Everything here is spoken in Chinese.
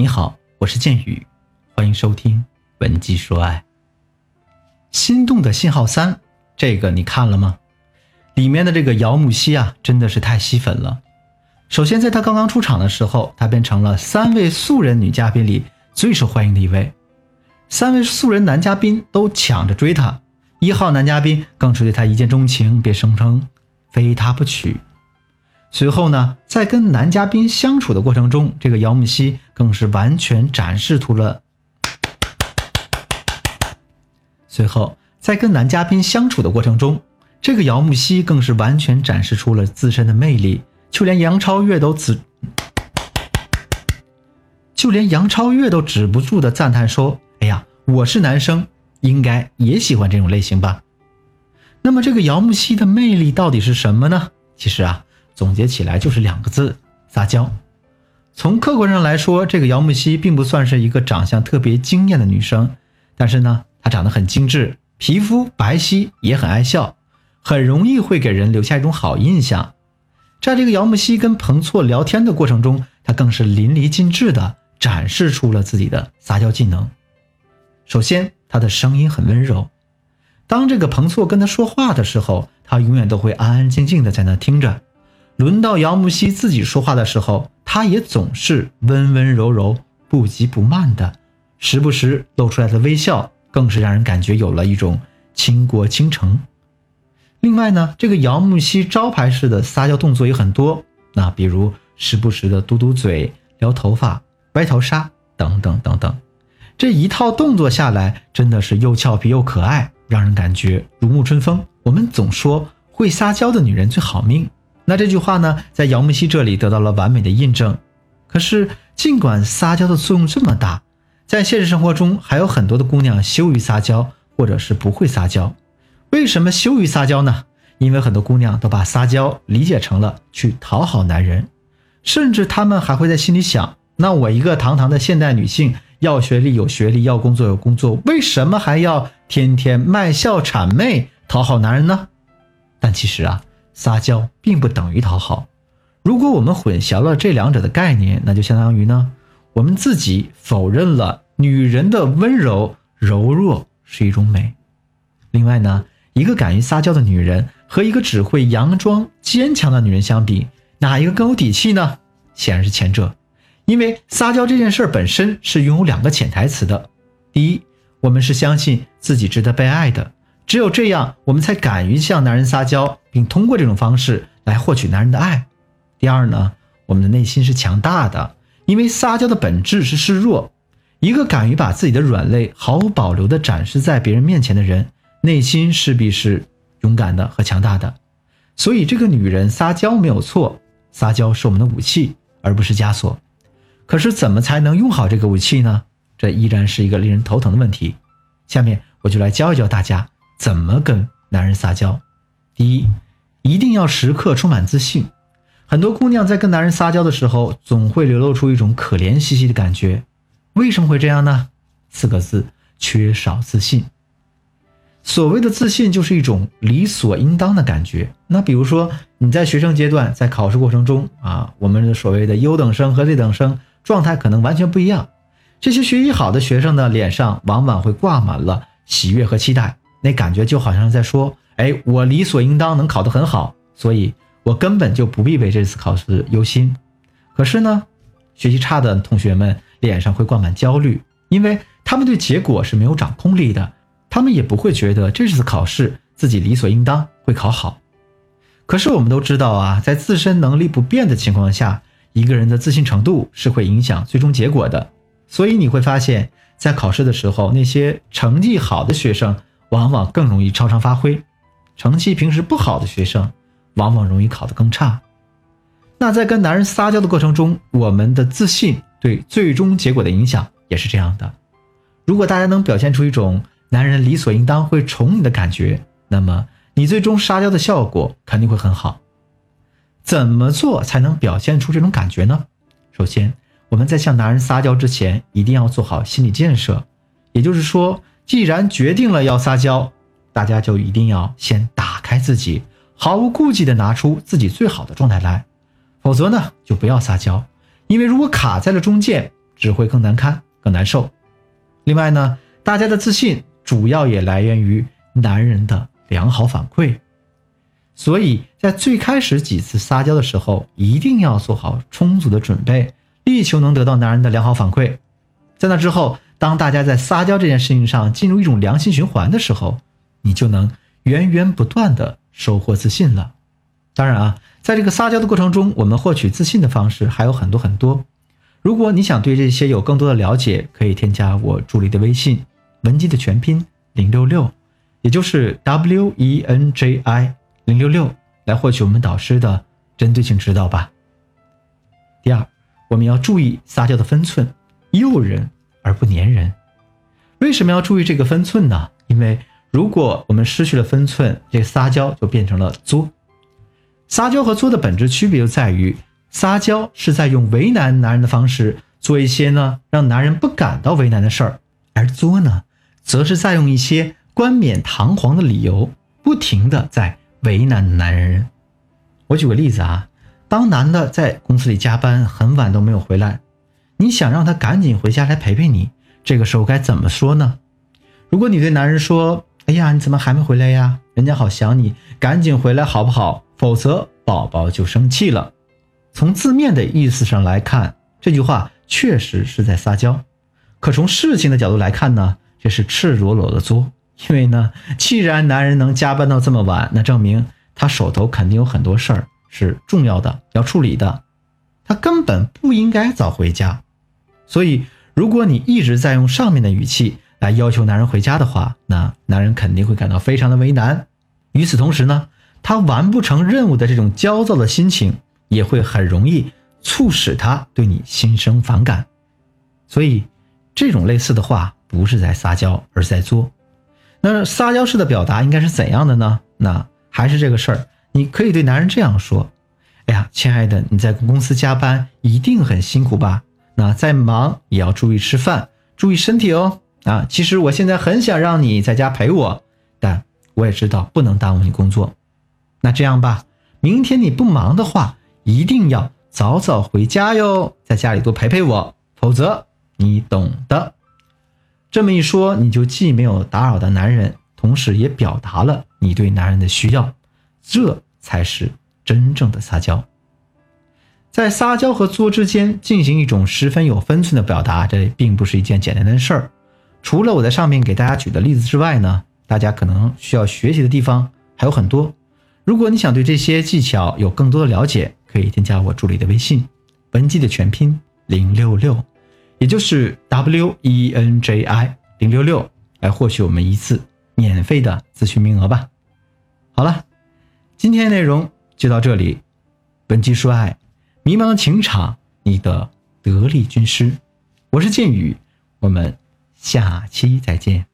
你好，我是剑宇，欢迎收听《文姬说爱》。心动的信号三，这个你看了吗？里面的这个姚木希啊，真的是太吸粉了。首先，在她刚刚出场的时候，她便成了三位素人女嘉宾里最受欢迎的一位。三位素人男嘉宾都抢着追她，一号男嘉宾更是对她一见钟情，便声称非她不娶。随后呢，在跟男嘉宾相处的过程中，这个姚木希更是完全展示出了。随后，在跟男嘉宾相处的过程中，这个姚木希更是完全展示出了自身的魅力，就连杨超越都止，就连杨超越都止不住的赞叹说：“哎呀，我是男生，应该也喜欢这种类型吧？”那么，这个姚木希的魅力到底是什么呢？其实啊。总结起来就是两个字：撒娇。从客观上来说，这个姚木希并不算是一个长相特别惊艳的女生，但是呢，她长得很精致，皮肤白皙，也很爱笑，很容易会给人留下一种好印象。在这个姚木希跟彭措聊天的过程中，她更是淋漓尽致地展示出了自己的撒娇技能。首先，她的声音很温柔，当这个彭措跟她说话的时候，她永远都会安安静静的在那听着。轮到姚木希自己说话的时候，她也总是温温柔柔、不急不慢的，时不时露出来的微笑，更是让人感觉有了一种倾国倾城。另外呢，这个姚木希招牌式的撒娇动作也很多，那比如时不时的嘟嘟嘴、撩头发、歪头杀等等等等，这一套动作下来，真的是又俏皮又可爱，让人感觉如沐春风。我们总说会撒娇的女人最好命。那这句话呢，在姚木希这里得到了完美的印证。可是，尽管撒娇的作用这么大，在现实生活中还有很多的姑娘羞于撒娇，或者是不会撒娇。为什么羞于撒娇呢？因为很多姑娘都把撒娇理解成了去讨好男人，甚至她们还会在心里想：那我一个堂堂的现代女性，要学历有学历，要工作有工作，为什么还要天天卖笑谄媚讨好男人呢？但其实啊。撒娇并不等于讨好，如果我们混淆了这两者的概念，那就相当于呢，我们自己否认了女人的温柔柔弱是一种美。另外呢，一个敢于撒娇的女人和一个只会佯装坚强的女人相比，哪一个更有底气呢？显然是前者，因为撒娇这件事本身是拥有两个潜台词的：第一，我们是相信自己值得被爱的。只有这样，我们才敢于向男人撒娇，并通过这种方式来获取男人的爱。第二呢，我们的内心是强大的，因为撒娇的本质是示弱。一个敢于把自己的软肋毫无保留地展示在别人面前的人，内心势必是勇敢的和强大的。所以，这个女人撒娇没有错，撒娇是我们的武器，而不是枷锁。可是，怎么才能用好这个武器呢？这依然是一个令人头疼的问题。下面我就来教一教大家。怎么跟男人撒娇？第一，一定要时刻充满自信。很多姑娘在跟男人撒娇的时候，总会流露出一种可怜兮兮的感觉。为什么会这样呢？四个字：缺少自信。所谓的自信，就是一种理所应当的感觉。那比如说，你在学生阶段，在考试过程中啊，我们的所谓的优等生和劣等生状态可能完全不一样。这些学习好的学生呢，脸上往往会挂满了喜悦和期待。那感觉就好像在说：“哎，我理所应当能考得很好，所以我根本就不必为这次考试忧心。”可是呢，学习差的同学们脸上会挂满焦虑，因为他们对结果是没有掌控力的，他们也不会觉得这次考试自己理所应当会考好。可是我们都知道啊，在自身能力不变的情况下，一个人的自信程度是会影响最终结果的。所以你会发现在考试的时候，那些成绩好的学生。往往更容易超常发挥，成绩平时不好的学生，往往容易考得更差。那在跟男人撒娇的过程中，我们的自信对最终结果的影响也是这样的。如果大家能表现出一种男人理所应当会宠你的感觉，那么你最终撒娇的效果肯定会很好。怎么做才能表现出这种感觉呢？首先，我们在向男人撒娇之前，一定要做好心理建设，也就是说。既然决定了要撒娇，大家就一定要先打开自己，毫无顾忌的拿出自己最好的状态来，否则呢，就不要撒娇，因为如果卡在了中间，只会更难堪、更难受。另外呢，大家的自信主要也来源于男人的良好反馈，所以在最开始几次撒娇的时候，一定要做好充足的准备，力求能得到男人的良好反馈。在那之后，当大家在撒娇这件事情上进入一种良性循环的时候，你就能源源不断的收获自信了。当然啊，在这个撒娇的过程中，我们获取自信的方式还有很多很多。如果你想对这些有更多的了解，可以添加我助理的微信“文姬”的全拼零六六，也就是 W E N J I 零六六，来获取我们导师的针对性指导吧。第二，我们要注意撒娇的分寸，诱人而不粘人。为什么要注意这个分寸呢？因为如果我们失去了分寸，这个撒娇就变成了作。撒娇和作的本质区别就在于。撒娇是在用为难男人的方式做一些呢让男人不感到为难的事儿，而作呢，则是在用一些冠冕堂皇的理由，不停的在为难男人。我举个例子啊，当男的在公司里加班很晚都没有回来，你想让他赶紧回家来陪陪你，这个时候该怎么说呢？如果你对男人说：“哎呀，你怎么还没回来呀？人家好想你，赶紧回来好不好？否则宝宝就生气了。”从字面的意思上来看，这句话确实是在撒娇；可从事情的角度来看呢，这是赤裸裸的作。因为呢，既然男人能加班到这么晚，那证明他手头肯定有很多事儿是重要的要处理的，他根本不应该早回家。所以，如果你一直在用上面的语气来要求男人回家的话，那男人肯定会感到非常的为难。与此同时呢，他完不成任务的这种焦躁的心情。也会很容易促使他对你心生反感，所以这种类似的话不是在撒娇，而是在作。那撒娇式的表达应该是怎样的呢？那还是这个事儿，你可以对男人这样说：“哎呀，亲爱的，你在公司加班一定很辛苦吧？那再忙也要注意吃饭，注意身体哦。啊，其实我现在很想让你在家陪我，但我也知道不能耽误你工作。那这样吧，明天你不忙的话。”一定要早早回家哟，在家里多陪陪我，否则你懂的。这么一说，你就既没有打扰到男人，同时也表达了你对男人的需要，这才是真正的撒娇。在撒娇和作之间进行一种十分有分寸的表达，这并不是一件简单的事儿。除了我在上面给大家举的例子之外呢，大家可能需要学习的地方还有很多。如果你想对这些技巧有更多的了解，可以添加我助理的微信，文姬的全拼零六六，也就是 W E N J I 零六六，来获取我们一次免费的咨询名额吧。好了，今天内容就到这里。本期说爱，迷茫情场，你的得力军师，我是剑宇，我们下期再见。